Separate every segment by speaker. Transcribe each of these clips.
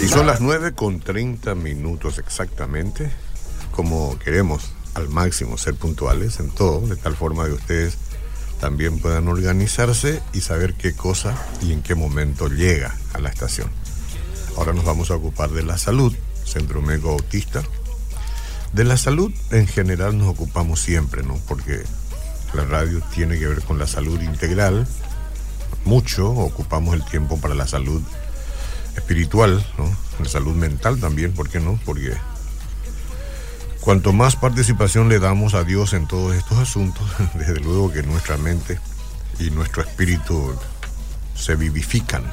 Speaker 1: Y son las 9 con 30 minutos exactamente, como queremos al máximo ser puntuales en todo, de tal forma que ustedes también puedan organizarse y saber qué cosa y en qué momento llega a la estación. Ahora nos vamos a ocupar de la salud, Centro Médico Autista. De la salud en general nos ocupamos siempre, ¿no? Porque la radio tiene que ver con la salud integral. Mucho ocupamos el tiempo para la salud espiritual, ¿no? La salud mental también, ¿por qué no? Porque cuanto más participación le damos a Dios en todos estos asuntos, desde luego que nuestra mente y nuestro espíritu se vivifican.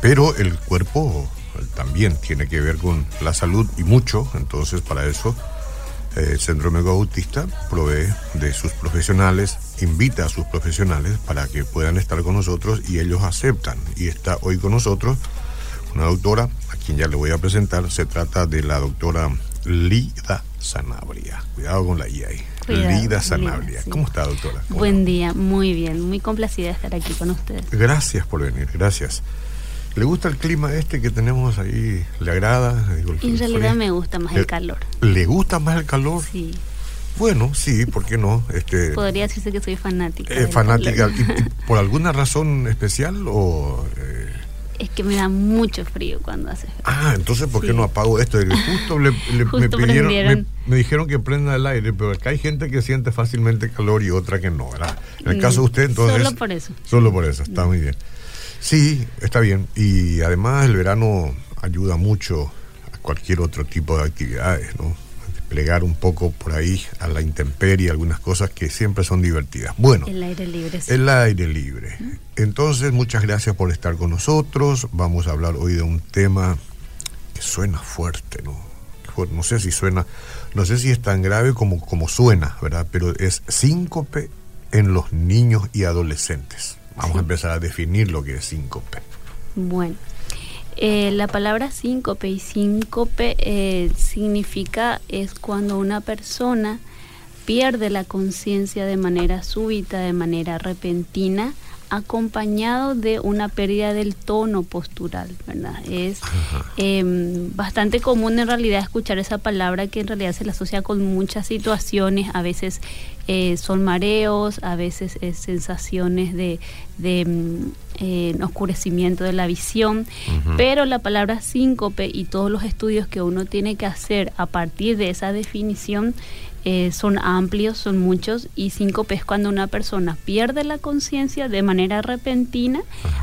Speaker 1: Pero el cuerpo también tiene que ver con la salud y mucho, entonces para eso el Centro Médico Autista provee de sus profesionales, invita a sus profesionales para que puedan estar con nosotros y ellos aceptan. Y está hoy con nosotros una doctora, a quien ya le voy a presentar, se trata de la doctora Lida Sanabria. Cuidado con la I ahí. Lida Sanabria. ¿Cómo está, doctora?
Speaker 2: Buen día, muy bien, muy complacida de estar aquí con ustedes.
Speaker 1: Gracias por venir, gracias. ¿Le gusta el clima este que tenemos ahí? ¿Le agrada?
Speaker 2: en realidad me gusta más el calor.
Speaker 1: ¿Le gusta más el calor?
Speaker 2: Sí.
Speaker 1: Bueno, sí, ¿por qué no?
Speaker 2: Este, Podría decirse que soy fanática.
Speaker 1: Eh, fanática, ¿por alguna razón especial o...?
Speaker 2: Eh? Es que me da mucho frío cuando hace frío.
Speaker 1: Ah, entonces ¿por qué no apago esto? Justo, le, me, pidieron, me, dijeron que prenda el aire, pero acá hay gente que siente fácilmente calor y otra que no, ¿verdad? En el caso de usted, entonces...
Speaker 2: Solo por eso.
Speaker 1: Solo por eso, está muy bien. Sí, está bien. Y además el verano ayuda mucho a cualquier otro tipo de actividades, ¿no? Desplegar un poco por ahí a la intemperie algunas cosas que siempre son divertidas. Bueno.
Speaker 2: El aire libre. Sí.
Speaker 1: El aire libre. Entonces, muchas gracias por estar con nosotros. Vamos a hablar hoy de un tema que suena fuerte, ¿no? No sé si suena, no sé si es tan grave como, como suena, ¿verdad? Pero es síncope en los niños y adolescentes. Vamos a empezar a definir lo que es síncope.
Speaker 2: Bueno, eh, la palabra síncope y síncope eh, significa es cuando una persona pierde la conciencia de manera súbita, de manera repentina, acompañado de una pérdida del tono postural, ¿verdad? Es em, bastante común en realidad escuchar esa palabra que en realidad se la asocia con muchas situaciones, a veces eh, son mareos, a veces es sensaciones de, de mm, eh, oscurecimiento de la visión, pero la palabra síncope y todos los estudios que uno tiene que hacer a partir de esa definición eh, son amplios, son muchos, y síncope es cuando una persona pierde la conciencia de manera repentina,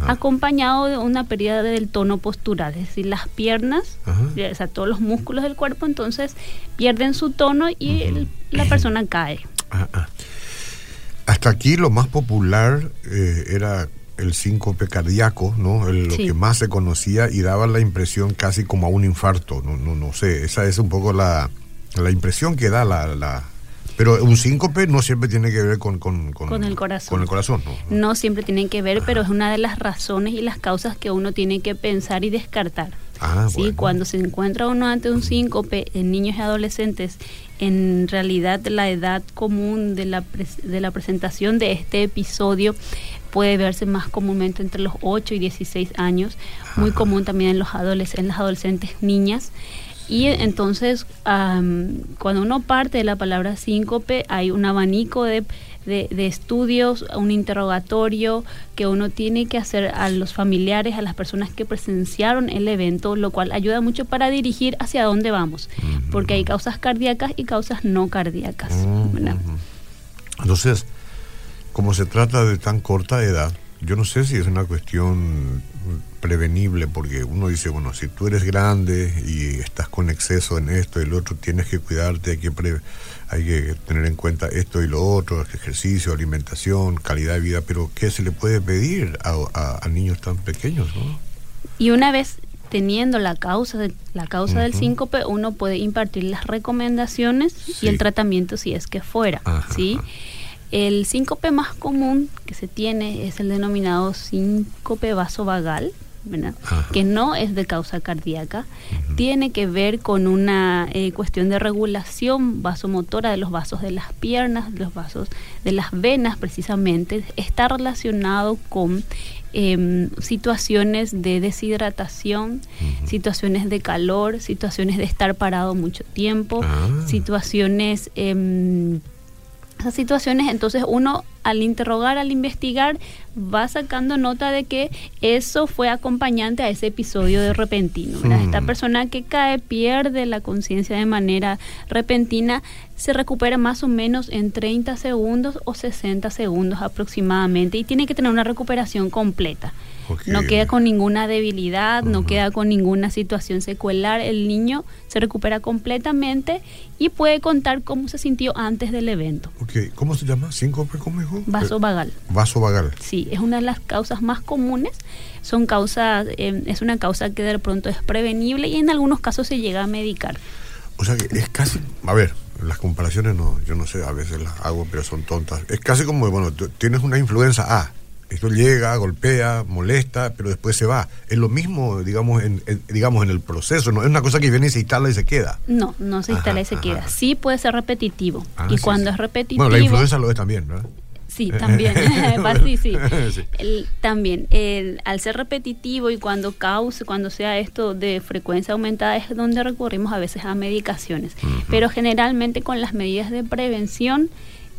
Speaker 2: acompañado de una pérdida del tono postural, es decir, las piernas, o sea, todos los músculos del cuerpo, entonces pierden su tono y la persona cae.
Speaker 1: Hasta aquí lo más popular eh, era el síncope cardíaco, ¿no? lo que más se conocía y daba la impresión casi como a un infarto, no, no, no sé, esa es un poco la la impresión que da la, la pero un síncope no siempre tiene que ver con, con,
Speaker 2: el corazón.
Speaker 1: Con el corazón,
Speaker 2: ¿no? No siempre tiene que ver, pero es una de las razones y las causas que uno tiene que pensar y descartar. Ah, ¿sí? Cuando se encuentra uno ante un síncope en niños y adolescentes, en realidad la edad común de la, de la presentación de este episodio puede verse más comúnmente entre los 8 y 16 años, muy común también en, los adolescentes, en las adolescentes niñas. Y entonces, cuando uno parte de la palabra síncope, hay un abanico de, estudios, un interrogatorio que uno tiene que hacer a los familiares, a las personas que presenciaron el evento, lo cual ayuda mucho para dirigir hacia dónde vamos, porque hay causas cardíacas y causas no cardíacas.
Speaker 1: Entonces, como se trata de tan corta edad, yo no sé si es una cuestión prevenible, porque uno dice, bueno, si tú eres grande y estás con exceso en esto y el otro, tienes que cuidarte, hay que, hay que tener en cuenta esto y lo otro, ejercicio, alimentación, calidad de vida, pero ¿qué se le puede pedir a, niños tan pequeños? ¿no?
Speaker 2: Y una vez teniendo la causa, de, la causa del síncope, uno puede impartir las recomendaciones y el tratamiento si es que fuera, ¿sí? El síncope más común que se tiene es el denominado síncope vasovagal, que no es de causa cardíaca, tiene que ver con una eh, cuestión de regulación vasomotora de los vasos de las piernas, de los vasos de las venas precisamente, está relacionado con em, situaciones de deshidratación, situaciones de calor, situaciones de estar parado mucho tiempo,
Speaker 1: Ah.
Speaker 2: situaciones... em, esas situaciones, entonces uno al interrogar, al investigar, va sacando nota de que eso fue acompañante a ese episodio de repentino. Esta
Speaker 1: Mm.
Speaker 2: persona que cae pierde la conciencia de manera repentina, se recupera más o menos en 30 segundos o 60 segundos aproximadamente y tiene que tener una recuperación completa. No queda con ninguna debilidad, no queda con ninguna situación secuelar. El niño se recupera completamente y puede contar cómo se sintió antes del evento.
Speaker 1: Ok, ¿cómo se llama? ¿Síncope? ¿Cómo dijo?
Speaker 2: Vaso
Speaker 1: Eh,
Speaker 2: vagal.
Speaker 1: Vaso vagal.
Speaker 2: Sí, es una de las causas más comunes. Son causas, eh, es una causa que de pronto es prevenible y en algunos casos se llega a medicar.
Speaker 1: O sea que es casi, a ver, las comparaciones no, yo no sé, a veces las hago, pero son tontas. Es casi como, bueno, tienes una influenza A, esto llega, golpea, molesta, pero después se va. Es lo mismo, digamos, en, en- digamos, en el proceso, no es una cosa que viene y se instala y se queda.
Speaker 2: No, no se instala
Speaker 1: Ajá,
Speaker 2: y se
Speaker 1: ajá.
Speaker 2: queda. Sí puede ser repetitivo.
Speaker 1: Ah,
Speaker 2: y
Speaker 1: sí,
Speaker 2: cuando
Speaker 1: sí.
Speaker 2: es repetitivo...
Speaker 1: Bueno, la influenza lo es también, ¿verdad?
Speaker 2: Sí, también. Va, sí, sí.
Speaker 1: Sí.
Speaker 2: El- también, el- al ser repetitivo y cuando cause, cuando sea esto de frecuencia aumentada, es donde recurrimos a veces a medicaciones. Pero generalmente con las medidas de prevención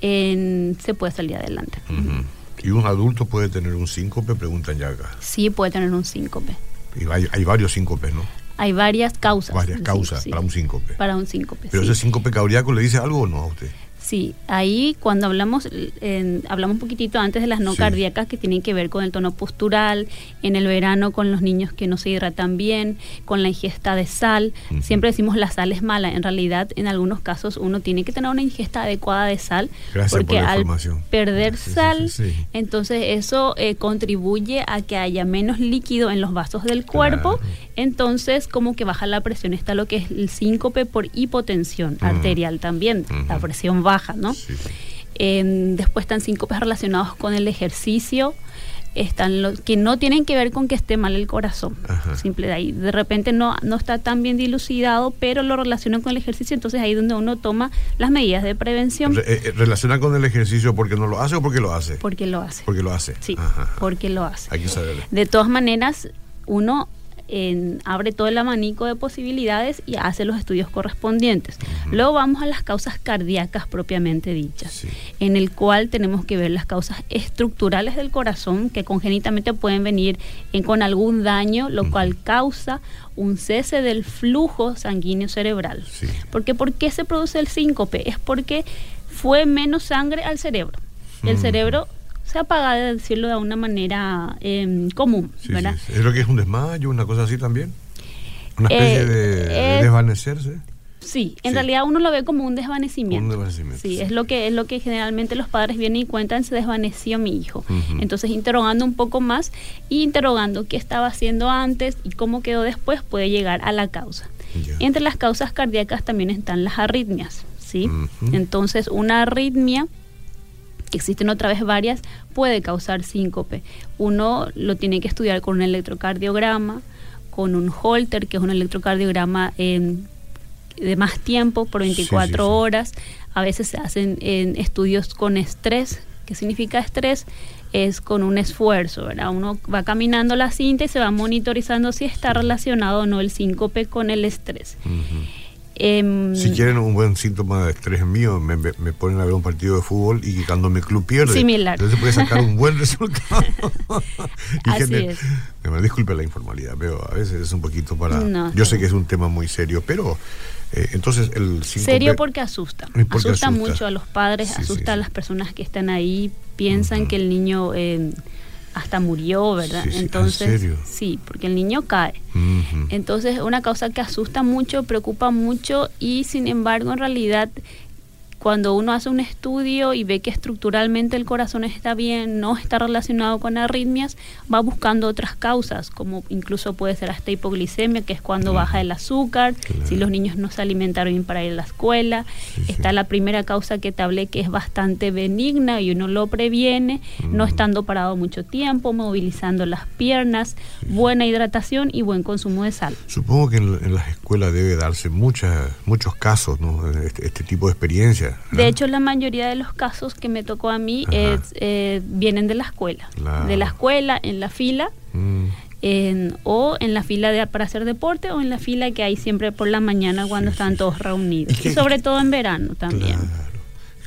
Speaker 2: en- se puede salir adelante.
Speaker 1: Ujú. Y un adulto puede tener un síncope, preguntan ya acá.
Speaker 2: Sí puede tener un síncope.
Speaker 1: Y hay, hay varios síncopes, ¿no?
Speaker 2: Hay varias causas.
Speaker 1: Varias causas
Speaker 2: sí.
Speaker 1: para un síncope.
Speaker 2: Para un síncope.
Speaker 1: Pero
Speaker 2: sí.
Speaker 1: ese síncope cardíaco le dice algo o no a usted.
Speaker 2: Sí, ahí cuando hablamos, hablamos un poquitito antes de las no
Speaker 1: Sí.
Speaker 2: cardíacas que tienen que ver con el tono postural, en el verano con los niños que no se hidratan bien, con la ingesta de sal. Siempre decimos la sal es mala, en realidad en algunos casos uno tiene que tener una ingesta adecuada de sal
Speaker 1: Gracias
Speaker 2: porque
Speaker 1: por la
Speaker 2: al
Speaker 1: información.
Speaker 2: perder
Speaker 1: Sí,
Speaker 2: sal,
Speaker 1: sí.
Speaker 2: entonces eso eh, contribuye a que haya menos líquido en los vasos del cuerpo,
Speaker 1: Claro.
Speaker 2: Entonces como que baja la presión, está lo que es el síncope por hipotensión arterial también, la presión baja, ¿no?
Speaker 1: Sí,
Speaker 2: después están síncopes relacionados con el ejercicio. Están los que no tienen que ver con que esté mal el corazón.
Speaker 1: Ajá.
Speaker 2: Simple de ahí. De repente no, no está tan bien dilucidado, pero lo relacionan con el ejercicio. Entonces ahí es donde uno toma las medidas de prevención
Speaker 1: Re- eh, eh, ¿Relaciona con el ejercicio porque no lo hace o porque lo hace?
Speaker 2: porque lo hace.
Speaker 1: Porque lo hace.
Speaker 2: Sí,
Speaker 1: ajá.
Speaker 2: porque lo hace.
Speaker 1: Hay que saberlo.
Speaker 2: De todas maneras, uno en- abre todo el abanico de posibilidades y hace los estudios correspondientes. Luego vamos a las causas cardíacas propiamente dichas,
Speaker 1: Sí.
Speaker 2: en el cual tenemos que ver las causas estructurales del corazón que congénitamente pueden venir en- con algún daño, lo cual causa un cese del flujo sanguíneo cerebral.
Speaker 1: Sí.
Speaker 2: Porque ¿por qué se produce el síncope? Es porque fue menos sangre al cerebro. El cerebro se apaga, de decirlo de una manera em, común,
Speaker 1: Sí,
Speaker 2: ¿verdad?
Speaker 1: sí. ¿Es lo que es un desmayo, una cosa así también? ¿Una especie
Speaker 2: Eh,
Speaker 1: de,
Speaker 2: es-
Speaker 1: desvanecerse?
Speaker 2: Sí, en
Speaker 1: Sí.
Speaker 2: realidad uno lo ve como un desvanecimiento.
Speaker 1: Un desvanecimiento,
Speaker 2: Sí, es lo que es lo que generalmente los padres vienen y cuentan, se desvaneció mi hijo.
Speaker 1: Ujú.
Speaker 2: Entonces, interrogando un poco más y interrogando qué estaba haciendo antes y cómo quedó después, puede llegar a la causa.
Speaker 1: Ya.
Speaker 2: Entre las causas cardíacas también están las arritmias, ¿sí?
Speaker 1: Ujú.
Speaker 2: Entonces, una arritmia que existen otra vez varias, puede causar síncope. Uno lo tiene que estudiar con un electrocardiograma, con un holter, que es un electrocardiograma de más tiempo, por
Speaker 1: Sí,
Speaker 2: 24
Speaker 1: sí, sí.
Speaker 2: horas. A veces se hacen en estudios con estrés. ¿Qué significa estrés? Es con un esfuerzo, ¿verdad? Uno va caminando la cinta y se va monitorizando si está relacionado o no el síncope con el estrés.
Speaker 1: Ujú.
Speaker 2: Em,
Speaker 1: Si quieren un buen síntoma de estrés mío, me, me- me ponen a ver un partido de fútbol y cuando mi club pierde,
Speaker 2: Similar.
Speaker 1: entonces puede sacar un buen resultado.
Speaker 2: Así
Speaker 1: gener-
Speaker 2: es.
Speaker 1: Me disculpe la informalidad, pero a veces es un poquito para...
Speaker 2: No,
Speaker 1: yo sé que es un tema muy serio, pero eh, entonces el síncope-
Speaker 2: Serio porque asusta.
Speaker 1: Porque
Speaker 2: asusta,
Speaker 1: asusta.
Speaker 2: mucho a los padres,
Speaker 1: Sí, sí,
Speaker 2: asusta a
Speaker 1: sí.
Speaker 2: las personas que están ahí, piensan
Speaker 1: Ujú.
Speaker 2: que el niño eh, hasta murió, ¿verdad?
Speaker 1: Sí, sí. ¿En
Speaker 2: Entonces,
Speaker 1: serio?
Speaker 2: sí, porque el niño cae.
Speaker 1: Ujú.
Speaker 2: Entonces, es una causa que asusta mucho, preocupa mucho y sin embargo, en realidad, cuando uno hace un estudio y ve que estructuralmente el corazón está bien, no está relacionado con arritmias, va buscando otras causas, como incluso puede ser hasta hipoglicemia, que es cuando
Speaker 1: Claro.
Speaker 2: baja el azúcar,
Speaker 1: Claro.
Speaker 2: si los niños no se alimentaron bien para ir a la escuela.
Speaker 1: Sí, sí.
Speaker 2: Está la primera causa que te hablé que es bastante benigna y uno lo previene, no
Speaker 1: Mm.
Speaker 2: estando parado mucho tiempo, movilizando las piernas, buena hidratación y buen consumo de sal.
Speaker 1: Supongo que en, en las escuelas debe darse muchas, muchos casos, ¿no? Este, este tipo de experiencias.
Speaker 2: De hecho, la mayoría de los casos que me tocó a mí es, eh, vienen de la escuela. De la escuela, en la fila. Mm. o en la fila de, para hacer deporte o en la fila que hay siempre por la mañana cuando están todos reunidos. Y sobre todo en verano también.
Speaker 1: Claro,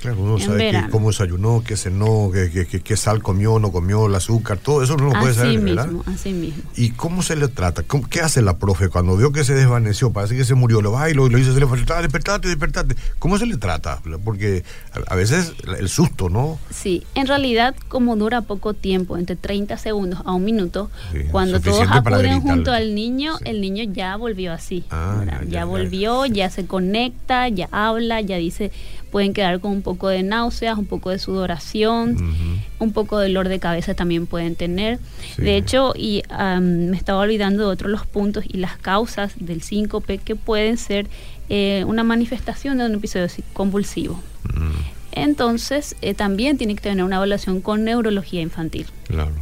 Speaker 1: uno sabe cómo desayunó, qué cenó, qué, qué, qué, sal comió, no comió, el azúcar, todo eso no lo puede saber,
Speaker 2: mismo, Así mismo.
Speaker 1: ¿Y cómo se le trata? ¿Qué hace la profe cuando vio que se desvaneció? Parece que se murió, lo va y lo, dice, se le falta, despertate, despertate. ¿Cómo se le trata? Porque a, veces el susto, ¿no?
Speaker 2: Sí, en realidad como dura poco tiempo, entre 30 segundos a un minuto, cuando todos acuden junto al niño, el niño ya volvió así. Ah, ya, volvió, ya se conecta, ya habla, ya dice pueden quedar con un poco de náuseas, un poco de sudoración, un poco de dolor de cabeza también pueden tener. De hecho, y me estaba olvidando de otros los puntos y las causas del síncope que pueden ser eh, una manifestación de un episodio convulsivo. Entonces, eh, también tiene que tener una evaluación con neurología infantil.
Speaker 1: Claro,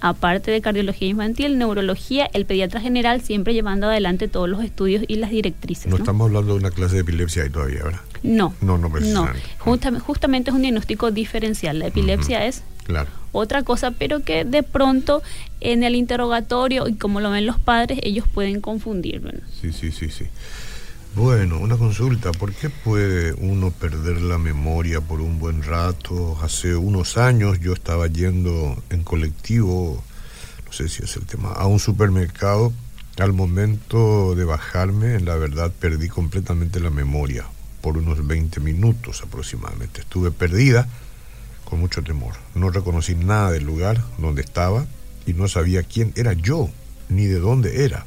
Speaker 2: aparte de cardiología infantil, neurología, el pediatra general siempre llevando adelante todos los estudios y las directrices.
Speaker 1: No, estamos hablando de una clase de epilepsia ahí todavía, ¿verdad?
Speaker 2: No.
Speaker 1: No, no,
Speaker 2: no. justamente es un diagnóstico diferencial. La epilepsia es otra cosa, pero que de pronto en el interrogatorio, y como lo ven los padres, ellos pueden confundir.
Speaker 1: Sí, sí, sí, sí. Bueno, una consulta, ¿por qué puede uno perder la memoria por un buen rato? Hace unos años yo estaba yendo en colectivo, no sé si es el tema, a un supermercado. Al momento de bajarme, la verdad perdí completamente la memoria, por unos 20 minutos aproximadamente. Estuve perdida con mucho temor. No reconocí nada del lugar donde estaba y no sabía quién era yo, ni de dónde era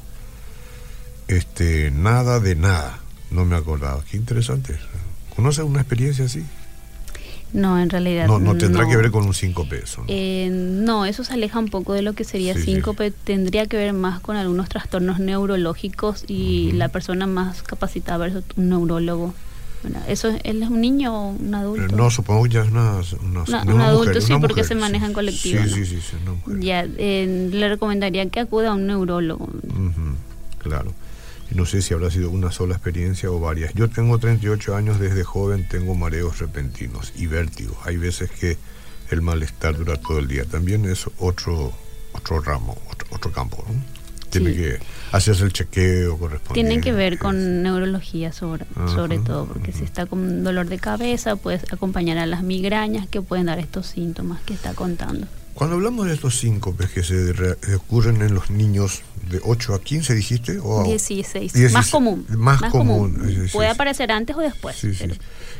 Speaker 1: este, nada de nada. No me acordaba. Qué interesante. ¿Conoces una experiencia así?
Speaker 2: No, en realidad.
Speaker 1: No, no tendrá que ver con un síncope
Speaker 2: eso. ¿no? Eh, no, eso se aleja un poco de lo que sería síncope. Tendría que ver más con algunos trastornos neurológicos y la persona más capacitada es un neurólogo. ¿Eso él es un niño o un adulto?
Speaker 1: Eh, no, supongo que ya es una,
Speaker 2: un adulto, sí, porque se maneja en colectivo. Sí, sí, sí, Ya, eh, le recomendaría que acuda a un neurólogo.
Speaker 1: claro no sé si habrá sido una sola experiencia o varias. Yo tengo 38 años, desde joven tengo mareos repentinos y vértigo. Hay veces que el malestar dura todo el día. También es otro, otro ramo, otro, campo. Tiene que hacerse el chequeo correspondiente.
Speaker 2: Tiene que ver con neurología sobre, sobre todo, porque si está con dolor de cabeza, puedes acompañar a las migrañas que pueden dar estos síntomas que está contando.
Speaker 1: Cuando hablamos de estos síncopes que se ocurren en los niños de 8 a 15, dijiste?
Speaker 2: O 16. Más común.
Speaker 1: Más, común.
Speaker 2: Puede aparecer antes o después.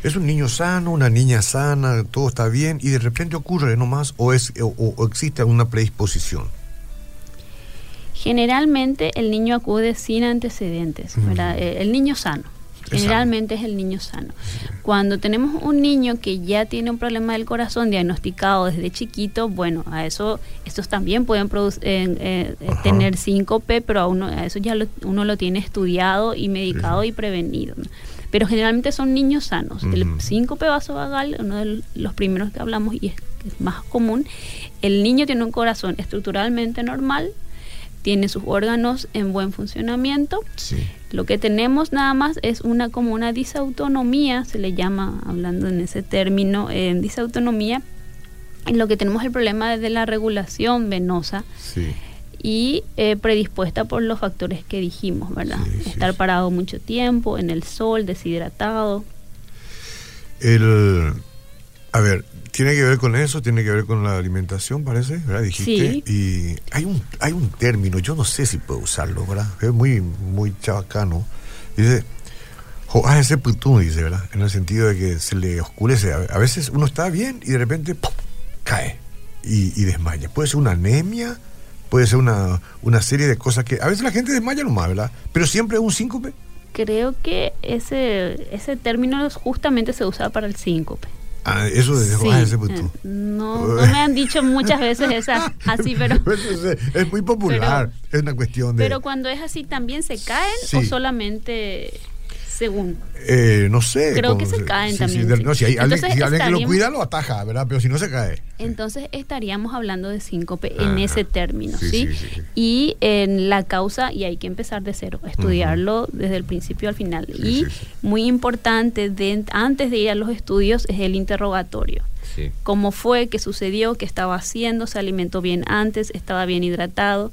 Speaker 1: Es un niño sano, una niña sana, todo está bien y de repente ocurre nomás o, es, o, existe alguna predisposición.
Speaker 2: Generalmente el niño acude sin antecedentes, El niño sano. Generalmente es el niño sano. Cuando tenemos un niño que ya tiene un problema del corazón diagnosticado desde chiquito, bueno, a eso estos también pueden producir, eh, eh, tener síncope, pero a, uno, a eso ya uno lo tiene estudiado y medicado y prevenido. Pero generalmente son niños sanos. El síncope vasovagal, uno de los primeros que hablamos y es, es más común, el niño tiene un corazón estructuralmente normal, tiene sus órganos en buen funcionamiento. Lo que tenemos nada más es una como una disautonomía, se le llama, hablando en ese término, en disautonomía. En lo que tenemos el problema de la regulación venosa. y eh, predispuesta por los factores que dijimos, ¿verdad? Estar parado mucho tiempo, en el sol, deshidratado.
Speaker 1: El, a ver, tiene que ver con eso, tiene que ver con la alimentación, parece, ¿verdad? Dijiste. Y hay un, hay un término, yo no sé si puedo usarlo, ¿verdad? Es muy, muy chabacano. Dice, ah, ese putún, dice, ¿verdad? En el sentido de que se le oscurece. A veces uno está bien y de repente cae y, y, desmaya. Puede ser una anemia, puede ser una, una serie de cosas que. A veces la gente desmaya nomás, ¿verdad? Pero siempre es un síncope.
Speaker 2: Creo que ese, ese término justamente se usa para el síncope.
Speaker 1: Ah, eso de sí. ese
Speaker 2: eh, No, no me han dicho muchas veces esa así, pero.
Speaker 1: Pues, es muy popular, es una cuestión de.
Speaker 2: Pero cuando es así, ¿también se caen o solamente Según.
Speaker 1: Eh, no sé.
Speaker 2: Creo que se caen también.
Speaker 1: no, si hay alguien, si alguien que lo cuida, lo ataja, ¿verdad? Pero si no se cae.
Speaker 2: Entonces estaríamos hablando de síncope en ese término, ¿sí? Y en la causa, y hay que empezar de cero, estudiarlo desde el principio al final. y muy importante, de, antes de ir a los estudios, es el interrogatorio. ¿Cómo fue? ¿Qué sucedió? ¿Qué estaba haciendo? ¿Se alimentó bien antes? ¿Estaba bien hidratado?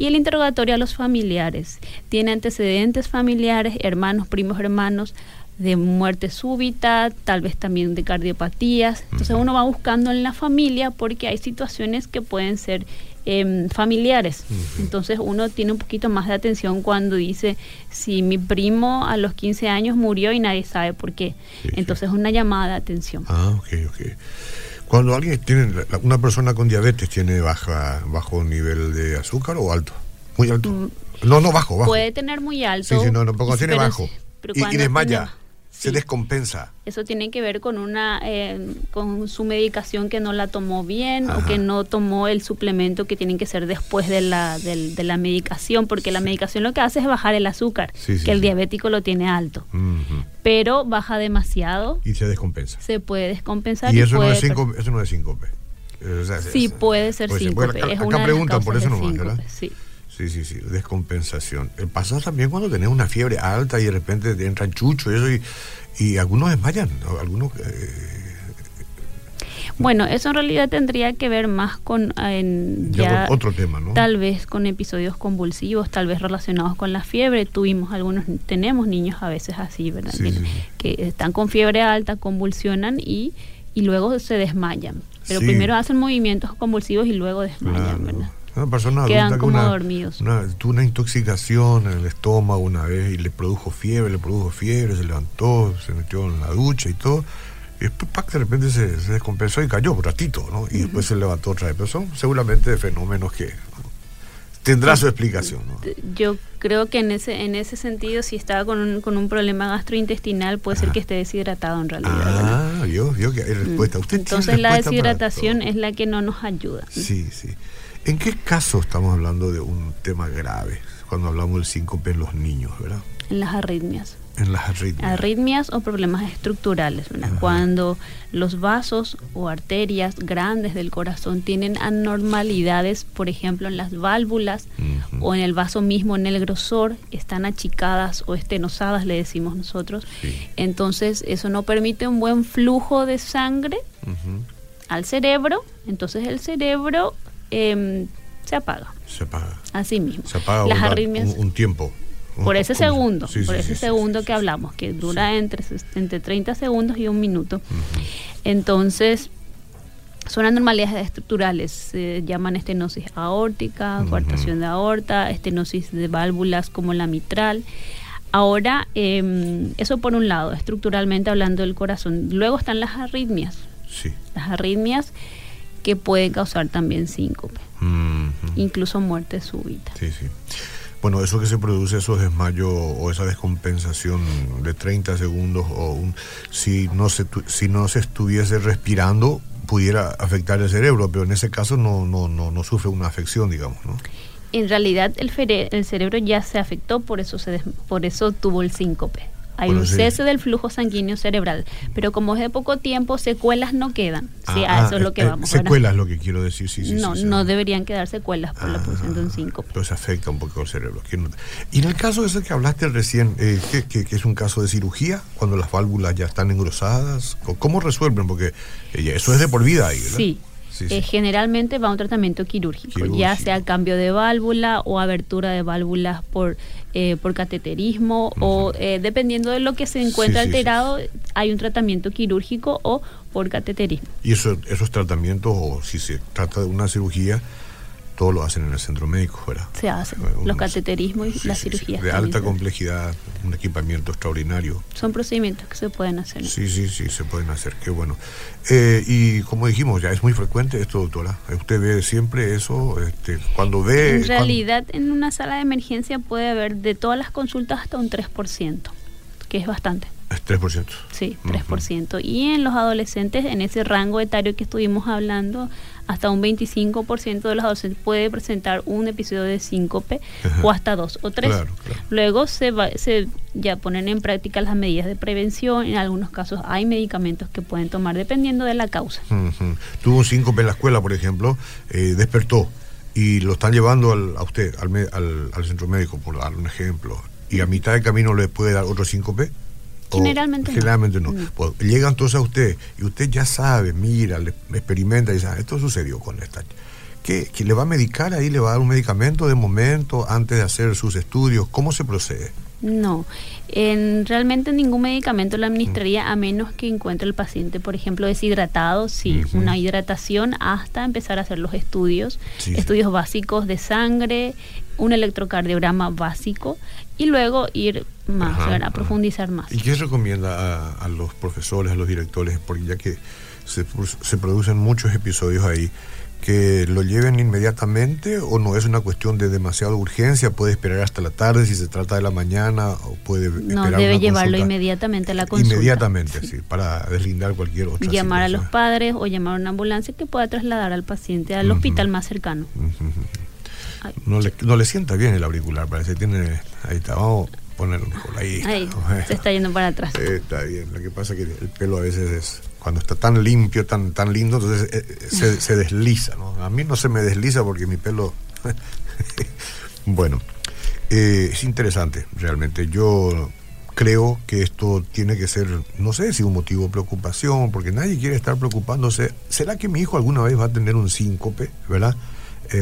Speaker 2: Y el interrogatorio a los familiares. ¿Tiene antecedentes familiares, hermanos, primos, hermanos? de muerte súbita, tal vez también de cardiopatías. Entonces uno va buscando en la familia porque hay situaciones que pueden ser em, familiares. Entonces uno tiene un poquito más de atención cuando dice, si mi primo a los 15 años murió y nadie sabe por qué. Entonces es una llamada de atención.
Speaker 1: Ah, ok, ok. Cuando alguien tiene, una persona con diabetes tiene baja, bajo nivel de azúcar o alto, muy alto. Mm. no, no, bajo, bajo.
Speaker 2: Puede tener muy alto.
Speaker 1: Sí, sí, no, no, pero tiene bajo. y, desmaya se descompensa.
Speaker 2: Eso tiene que ver con una eh, con su medicación que no la tomó bien o que no tomó el suplemento que tienen que ser después de la, de, la medicación, porque la medicación lo que hace es bajar el azúcar, que el diabético lo tiene alto. Pero baja demasiado.
Speaker 1: Y se descompensa.
Speaker 2: Se puede descompensar.
Speaker 1: Y, eso, no es síncope, eso no es síncope.
Speaker 2: sí, puede ser síncope.
Speaker 1: acá, preguntan por eso nomás,
Speaker 2: ¿verdad? Sí.
Speaker 1: Sí, sí, sí, descompensación. El pasa también cuando tenés una fiebre alta y de repente te entran chucho y eso, y, algunos desmayan, algunos... Eh,
Speaker 2: bueno, eso en realidad tendría que ver más con
Speaker 1: ya, otro tema, ¿no?
Speaker 2: Tal vez con episodios convulsivos, tal vez relacionados con la fiebre. Tuvimos algunos, tenemos niños a veces así, ¿verdad? Que están con fiebre alta, convulsionan y, y luego se desmayan. Pero primero hacen movimientos convulsivos y luego desmayan, ¿verdad?
Speaker 1: Una persona
Speaker 2: Quedan como una, dormidos.
Speaker 1: tuvo una intoxicación en el estómago una vez y le produjo fiebre, le produjo fiebre, se levantó, se metió en la ducha y todo. Y después, de repente se, descompensó y cayó un ratito, ¿no? Y después se levantó otra vez. Pero son seguramente fenómenos que tendrá su explicación. ¿no?
Speaker 2: Yo creo que en ese en ese sentido, si estaba con un, con un problema gastrointestinal, puede ser que esté deshidratado en realidad.
Speaker 1: Ah, yo, yo que hay respuesta.
Speaker 2: ¿Usted Entonces la deshidratación es la que no nos ayuda.
Speaker 1: Sí, sí. ¿En qué caso estamos hablando de un tema grave cuando hablamos del síncope en los niños, verdad?
Speaker 2: En las arritmias.
Speaker 1: En las arritmias.
Speaker 2: Arritmias o problemas estructurales, ¿verdad? Cuando los vasos o arterias grandes del corazón tienen anormalidades, por ejemplo, en las válvulas o en el vaso mismo, en el grosor, están achicadas o estenosadas, le decimos nosotros. Entonces, eso no permite un buen flujo de sangre al cerebro. Entonces, el cerebro Em, se apaga.
Speaker 1: Se apaga.
Speaker 2: Así mismo.
Speaker 1: Se apaga Las un, arritmias, un, tiempo.
Speaker 2: por ese segundo, por ese segundo que hablamos, que dura entre, entre 30 segundos y un minuto. Entonces, son anormalidades estructurales, se llaman estenosis aórtica, coartación de aorta, estenosis de válvulas como la mitral. Ahora, em, eso por un lado, estructuralmente hablando del corazón. Luego están las arritmias.
Speaker 1: Sí.
Speaker 2: Las arritmias que pueden causar también síncope, incluso muerte súbita.
Speaker 1: Sí, sí. Bueno, eso que se produce, esos desmayos o esa descompensación de 30 segundos, o un, si, no se, si no se estuviese respirando, pudiera afectar el cerebro, pero en ese caso no, no, no, no sufre una afección, digamos, ¿no?
Speaker 2: En realidad el, el cerebro ya se afectó, por eso, se por eso tuvo el síncope hay un cese del flujo sanguíneo cerebral, pero como es de poco tiempo, secuelas no quedan. sí, a ah, eso es lo que eh, vamos.
Speaker 1: Secuelas lo que quiero decir, sí, sí.
Speaker 2: No, no deberían quedar secuelas por la ah, producción de un síncope.
Speaker 1: Se afecta un poco el cerebro. Y en el caso ese que hablaste recién, eh, que, es un caso de cirugía, cuando las válvulas ya están engrosadas, ¿cómo resuelven? Porque eh, eso es de por vida ahí, ¿verdad?
Speaker 2: Sí, generalmente va a un tratamiento quirúrgico, ya sea cambio de válvula o abertura de válvulas por eh, por cateterismo o eh, dependiendo de lo que se encuentra alterado, hay un tratamiento quirúrgico o por cateterismo.
Speaker 1: ¿Y eso, esos tratamientos, o si se trata de una cirugía, todo lo hacen en el centro médico, ¿verdad?
Speaker 2: Se hacen, los cateterismos y las cirugías.
Speaker 1: De alta complejidad, un equipamiento extraordinario.
Speaker 2: Son procedimientos que se pueden hacer.
Speaker 1: Sí, sí, sí, se pueden hacer, qué bueno. Eh, y como dijimos, ya es muy frecuente esto, doctora. Usted ve siempre eso, este, cuando ve...
Speaker 2: En realidad, en una sala de emergencia puede haber de todas las consultas hasta un 3%, que es bastante.
Speaker 1: Es 3%.
Speaker 2: Sí, 3%. Y en los adolescentes, en ese rango etario que estuvimos hablando, hasta un 25% de los adolescentes puede presentar un episodio de síncope o hasta dos o tres. Luego se, va, se ya ponen en práctica las medidas de prevención. En algunos casos hay medicamentos que pueden tomar dependiendo de la causa.
Speaker 1: Tuvo un síncope en la escuela, por ejemplo, eh, despertó y lo están llevando a usted, al, al, centro médico, por dar un ejemplo, y a mitad de camino le puede dar otro síncope.
Speaker 2: Generalmente,
Speaker 1: generalmente no. Pues, llega entonces a usted y usted ya sabe, mira, le, experimenta y dice, ah, esto sucedió con esta. ¿Qué, ¿Que le va a medicar ahí? ¿Le va a dar un medicamento de momento antes de hacer sus estudios? ¿Cómo se procede?
Speaker 2: No, en, realmente ningún medicamento lo administraría a menos que encuentre el paciente, por ejemplo, deshidratado, sí, una hidratación hasta empezar a hacer los estudios, estudios básicos de sangre, un electrocardiograma básico y luego ir más, a profundizar más.
Speaker 1: ¿Y qué recomienda a, los profesores, a los directores? Porque ya que se, se producen muchos episodios ahí, que lo lleven inmediatamente o no es una cuestión de demasiada urgencia, puede esperar hasta la tarde si se trata de la mañana o puede
Speaker 2: No, debe llevarlo inmediatamente a la consulta.
Speaker 1: Inmediatamente, sí, para deslindar cualquier otra
Speaker 2: Llamar a los padres o llamar a una ambulancia que pueda trasladar al paciente al hospital más cercano.
Speaker 1: no, le, no le sienta bien el auricular, parece tiene ahí está, vamos ponerlo mejor ahí.
Speaker 2: ahí se está yendo para atrás.
Speaker 1: Está bien, lo que pasa es que el pelo a veces es cuando está tan limpio, tan, tan lindo, entonces eh, eh, se, desliza. ¿no? A mí no se me desliza porque mi pelo... bueno, eh, es interesante realmente. Yo creo que esto tiene que ser, no sé si un motivo de preocupación, porque nadie quiere estar preocupándose. ¿Será que mi hijo alguna vez va a tener un síncope, verdad?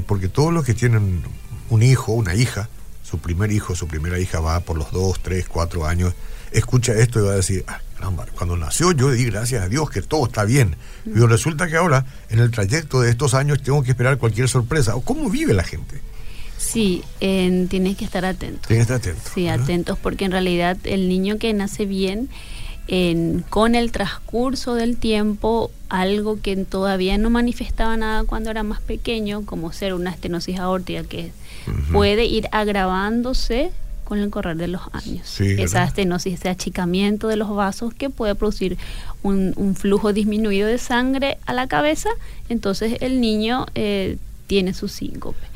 Speaker 1: porque todos los que tienen un hijo, una hija, su primer hijo, su primera hija va por los dos, tres, cuatro años, escucha esto y va a decir, ah, cuando nació yo di gracias a Dios que todo está bien. Pero resulta que ahora, en el trayecto de estos años, tengo que esperar cualquier sorpresa. ¿Cómo vive la gente?
Speaker 2: Sí, tienes que estar atento.
Speaker 1: Tienes que estar atento.
Speaker 2: Sí, atentos porque en realidad el niño que nace bien, con el transcurso del tiempo, algo que todavía no manifestaba nada cuando era más pequeño, como ser una estenosis aórtica que puede ir agravándose con el correr de los años. Esa estenosis, ese achicamiento de los vasos que puede producir un, flujo disminuido de sangre a la cabeza, entonces el niño eh, tiene su síncope.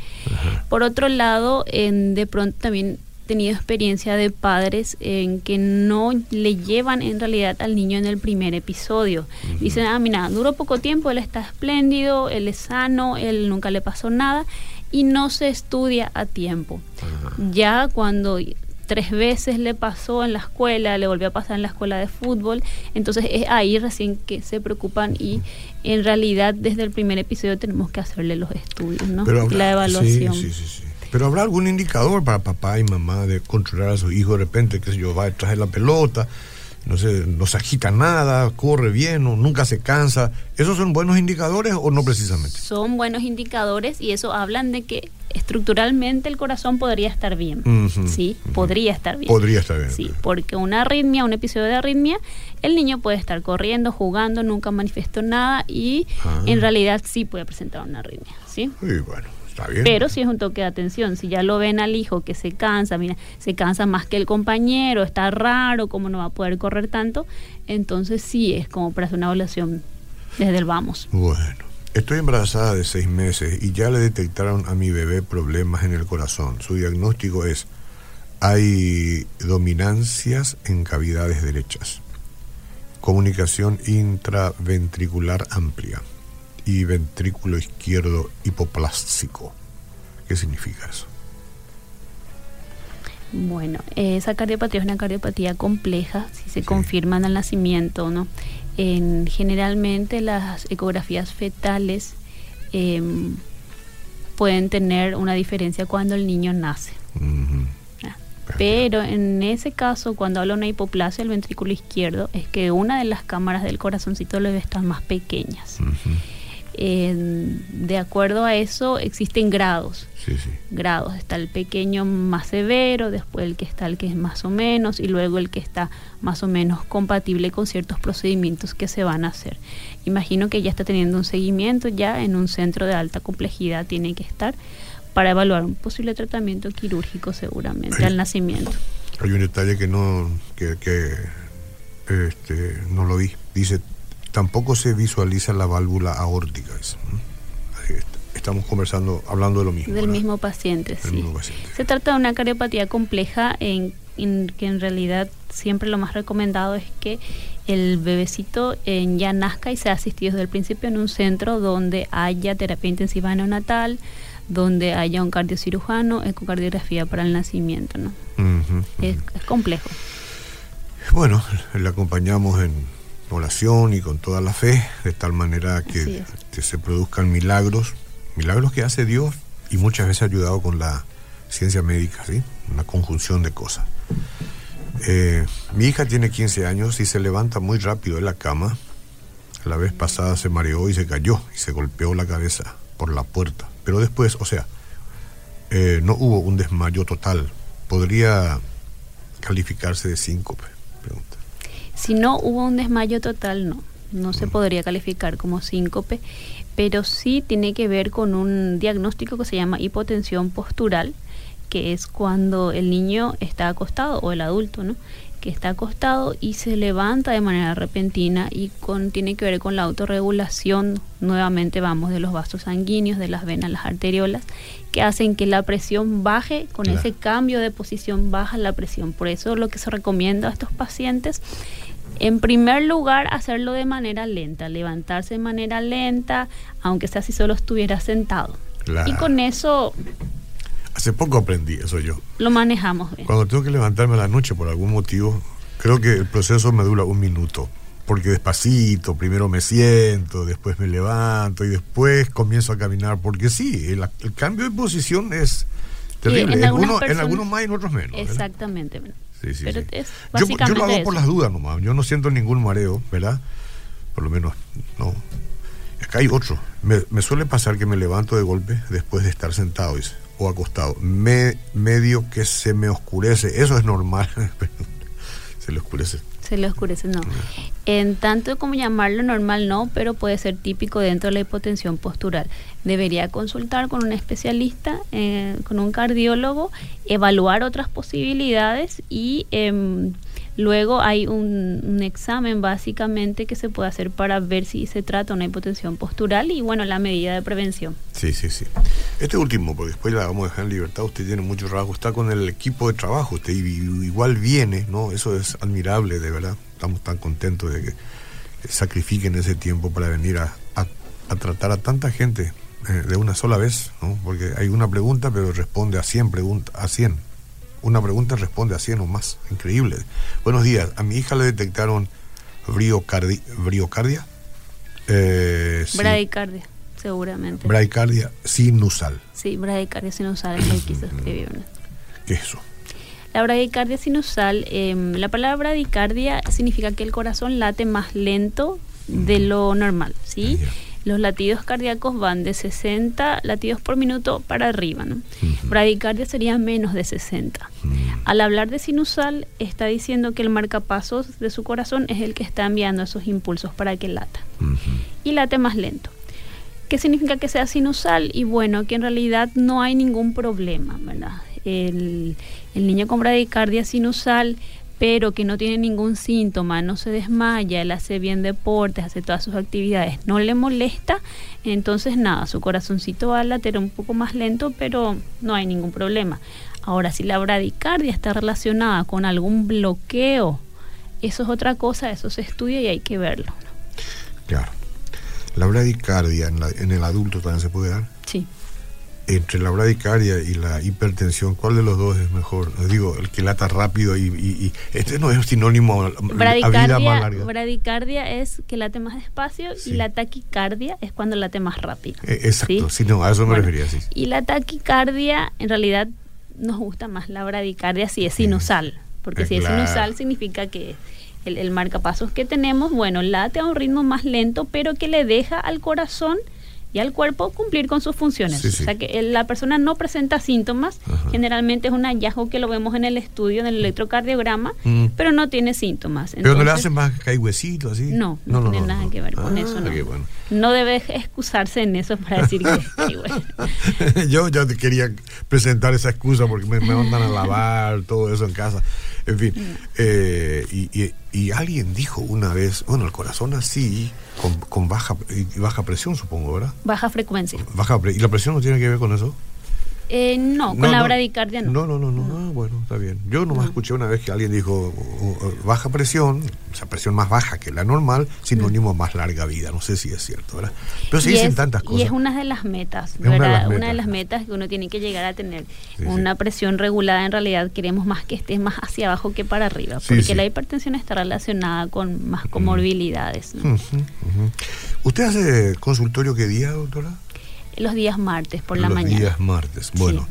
Speaker 2: Por otro lado, en, de pronto también tenido experiencia de padres en que no le llevan en realidad al niño en el primer episodio. Dicen, ah, mira, duró poco tiempo, él está espléndido, él es sano, él nunca le pasó nada y no se estudia a tiempo. Ya cuando tres veces le pasó en la escuela, le volvió a pasar en la escuela de fútbol, entonces es ahí recién que se preocupan y en realidad desde el primer episodio tenemos que hacerle los estudios, ¿no? la evaluación.
Speaker 1: Sí, sí, sí, Pero habrá algún indicador para papá y mamá de controlar a su hijo de repente, que yo, va detrás de la pelota, no se, no se agita nada, corre bien, o nunca se cansa. ¿Esos son buenos indicadores o no precisamente?
Speaker 2: Son buenos indicadores y eso hablan de que estructuralmente el corazón podría estar bien. sí, podría estar bien.
Speaker 1: Podría estar bien.
Speaker 2: Sí, porque una arritmia, un episodio de arritmia, el niño puede estar corriendo, jugando, nunca manifestó nada y ah. en realidad sí puede presentar una arritmia. ¿sí?
Speaker 1: Y bueno.
Speaker 2: Pero si es un toque de atención, si ya lo ven al hijo que se cansa, mira, se cansa más que el compañero, está raro, cómo no va a poder correr tanto, entonces sí es como para hacer una evaluación desde el vamos.
Speaker 1: Bueno, estoy embarazada de seis meses y ya le detectaron a mi bebé problemas en el corazón. Su diagnóstico es, hay dominancias en cavidades derechas, comunicación intraventricular amplia y ventrículo izquierdo hipoplástico. ¿Qué significa eso?
Speaker 2: Bueno, esa cardiopatía es una cardiopatía compleja, si se confirma en el nacimiento, ¿no? En, generalmente las ecografías fetales em, pueden tener una diferencia cuando el niño nace. Pero en ese caso, cuando habla de una hipoplasia del ventrículo izquierdo, es que una de las cámaras del corazoncito debe estar más pequeñas de acuerdo a eso existen grados. Grados. Está el pequeño más severo, después el que está el que es más o menos y luego el que está más o menos compatible con ciertos procedimientos que se van a hacer. Imagino que ya está teniendo un seguimiento ya en un centro de alta complejidad tiene que estar para evaluar un posible tratamiento quirúrgico seguramente al nacimiento.
Speaker 1: Hay un detalle que no que, que este, no lo vi. Dice Tampoco se visualiza la válvula aórtica. estamos conversando, hablando de lo mismo.
Speaker 2: Del mismo paciente,
Speaker 1: Del
Speaker 2: sí.
Speaker 1: mismo paciente.
Speaker 2: Se trata de una cardiopatía compleja en, en que en realidad siempre lo más recomendado es que el bebecito eh, ya nazca y sea asistido desde el principio en un centro donde haya terapia intensiva neonatal, donde haya un cardiocirujano, ecocardiografía para el nacimiento, ¿no? Es, es complejo.
Speaker 1: Bueno, le acompañamos en oración y con toda la fe, de tal manera que se produzcan milagros, milagros que hace Dios y muchas veces ayudado con la ciencia médica, ¿sí? Una conjunción de cosas. Eh, mi hija tiene 15 años y se levanta muy rápido de la cama. La vez pasada se mareó y se cayó y se golpeó la cabeza por la puerta. Pero después, o sea, eh, no hubo un desmayo total. ¿Podría calificarse de síncope? Pregunta.
Speaker 2: Si no hubo un desmayo total, no. No se podría calificar como síncope, pero sí tiene que ver con un diagnóstico que se llama hipotensión postural, que es cuando el niño está acostado o el adulto, ¿no? Que está acostado y se levanta de manera repentina y con, tiene que ver con la autorregulación, nuevamente vamos, de los vasos sanguíneos, de las venas, las arteriolas, que hacen que la presión baje, con
Speaker 1: Claro.
Speaker 2: ese cambio de posición baja la presión. Por eso lo que se recomienda a estos pacientes, en primer lugar, hacerlo de manera lenta, levantarse de manera lenta, aunque sea si solo estuviera sentado.
Speaker 1: Claro.
Speaker 2: Y con eso
Speaker 1: Hace poco aprendí eso yo.
Speaker 2: lo manejamos bien.
Speaker 1: Cuando tengo que levantarme a la noche por algún motivo, creo que el proceso me dura un minuto. Porque despacito, primero me siento, después me levanto y después comienzo a caminar. Porque sí, el, el cambio de posición es terrible.
Speaker 2: en
Speaker 1: algunos, en algunos más y en otros menos. ¿verdad?
Speaker 2: Exactamente.
Speaker 1: Sí, sí,
Speaker 2: Pero
Speaker 1: sí.
Speaker 2: es
Speaker 1: Yo, yo lo hago por las dudas nomás. Yo no siento ningún mareo, ¿verdad? Por lo menos, no. Acá hay otro. Me, me suele pasar que me levanto de golpe después de estar sentado dice, o acostado. Me, medio que se me oscurece. Eso es normal. se le oscurece.
Speaker 2: Se le oscurece, no. En tanto como llamarlo normal, no, pero puede ser típico dentro de la hipotensión postural. Debería consultar con un especialista, eh, con un cardiólogo, evaluar otras posibilidades y em, luego hay un, examen básicamente que se puede hacer para ver si se trata una hipotensión postural y bueno, la medida de prevención.
Speaker 1: Sí, sí, sí. Este último, porque después la vamos a dejar en libertad, usted tiene mucho trabajo, está con el equipo de trabajo, usted igual viene, ¿no? Eso es admirable, de verdad. Estamos tan contentos de que sacrifiquen ese tiempo para venir a, a- a tratar a tanta gente eh, de una sola vez, ¿no? Porque hay una pregunta, pero responde a 100 preguntas, a 100. Una pregunta responde a 100 o más. Increíble. Buenos días. A mi hija le detectaron briocardi- briocardia. Eh, sí.
Speaker 2: Bradicardia, seguramente.
Speaker 1: Bradicardia sinusal.
Speaker 2: sí, bradicardia sinusal es lo que quiso escribir. ¿no?
Speaker 1: ¿Qué es eso?
Speaker 2: La bradicardia sinusal, em, la palabra bradicardia significa que el corazón late más lento de lo normal, ¿sí?
Speaker 1: Ya.
Speaker 2: Los latidos cardíacos van de 60 latidos por minuto para arriba, ¿no? Bradicardia sería menos de 60.
Speaker 1: Mm.
Speaker 2: Al hablar de sinusal, está diciendo que el marcapasos de su corazón es el que está enviando esos impulsos para que lata y late más lento. ¿Qué significa que sea sinusal? Y bueno, que en realidad no hay ningún problema, ¿verdad? El, el niño con bradicardia sinusal, pero que no tiene ningún síntoma, no se desmaya, él hace bien deportes, hace todas sus actividades, no le molesta, entonces nada, su corazoncito va a latir un poco más lento, pero no hay ningún problema. Ahora, si la bradicardia está relacionada con algún bloqueo, eso es otra cosa, eso se estudia y hay que verlo. ¿no?
Speaker 1: Claro. La bradicardia en, la- en el adulto también se puede dar.
Speaker 2: Sí.
Speaker 1: Entre la bradicardia y la hipertensión, ¿cuál de los dos es mejor? Digo, el que lata rápido y, y- y- este no es sinónimo a vida más
Speaker 2: Bradicardia,
Speaker 1: larga.
Speaker 2: bradicardia es que late más despacio
Speaker 1: Sí.
Speaker 2: y la taquicardia es cuando late más rápido.
Speaker 1: Eh, exacto,
Speaker 2: ¿sí?
Speaker 1: sí, no, a eso me
Speaker 2: Bueno,
Speaker 1: refería, sí.
Speaker 2: Y la taquicardia, en realidad, nos gusta más la bradicardia si es sinusal, porque
Speaker 1: Eh,
Speaker 2: si es sinusal significa que el, el marcapasos que tenemos, bueno, late a un ritmo más lento, pero que le deja al corazón y al cuerpo cumplir con sus funciones.
Speaker 1: Sí, sí.
Speaker 2: O sea que el- la persona no presenta síntomas,
Speaker 1: Ajá.
Speaker 2: generalmente es un hallazgo que lo vemos en el estudio, en el electrocardiograma,
Speaker 1: Mm.
Speaker 2: pero no tiene síntomas.
Speaker 1: Pero no le hacen más caigüecito así.
Speaker 2: No, no, tiene nada que ver con
Speaker 1: Ah,
Speaker 2: eso. No.
Speaker 1: bueno.
Speaker 2: no debe excusarse en eso para decir que bueno.
Speaker 1: Yo ya te quería presentar esa excusa porque me, me mandan a lavar todo eso en casa. En fin, eh, y, y, alguien dijo una vez, bueno, el corazón así, con, con baja, baja presión, supongo, ¿verdad?
Speaker 2: Baja frecuencia.
Speaker 1: Baja ¿Y la presión no tiene que ver con eso?
Speaker 2: Eh, no, con la bradicardia no.
Speaker 1: No, no, no, no. Ah, bueno, está bien. Yo nomás escuché una vez que alguien dijo baja presión, o sea, presión más baja que la normal, sinónimo más larga vida. No sé si es cierto, ¿verdad? Pero se dicen tantas cosas.
Speaker 2: Y es una de las metas, ¿verdad? Una de las metas, que uno tiene que llegar a tener. una presión regulada, en realidad queremos más que esté más hacia abajo que para arriba, porque la hipertensión está relacionada con más comorbilidades.
Speaker 1: ¿Usted hace consultorio qué día, doctora?
Speaker 2: Los días martes por la mañana.
Speaker 1: Los días martes, bueno.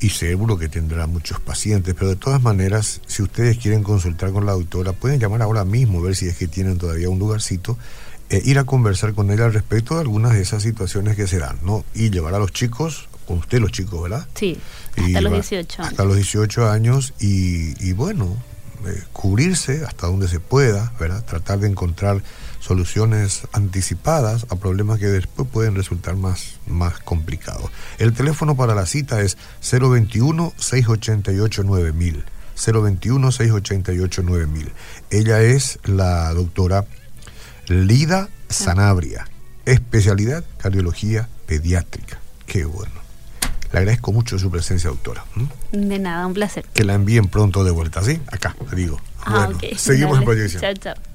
Speaker 1: Y seguro que tendrá muchos pacientes, pero de todas maneras, si ustedes quieren consultar con la doctora, pueden llamar ahora mismo, ver si es que tienen todavía un lugarcito, e ir a conversar con ella al respecto de algunas de esas situaciones que se dan, ¿no? Y llevar a los chicos, con usted los chicos, ¿verdad?
Speaker 2: Sí, hasta los 18 años.
Speaker 1: Hasta los 18 años y, y bueno, eh, cubrirse hasta donde se pueda, ¿verdad? Tratar de encontrar soluciones anticipadas a problemas que después pueden resultar más, más complicados. El teléfono para la cita es 021-688-9000. 021-688-9000. Ella es la doctora Lida Sanabria, especialidad cardiología pediátrica. Qué bueno. Le agradezco mucho su presencia, doctora.
Speaker 2: De nada, un placer.
Speaker 1: Que la envíen pronto de vuelta, ¿sí? Acá, te digo.
Speaker 2: Ah,
Speaker 1: bueno, seguimos en proyección.
Speaker 2: Chao, chao.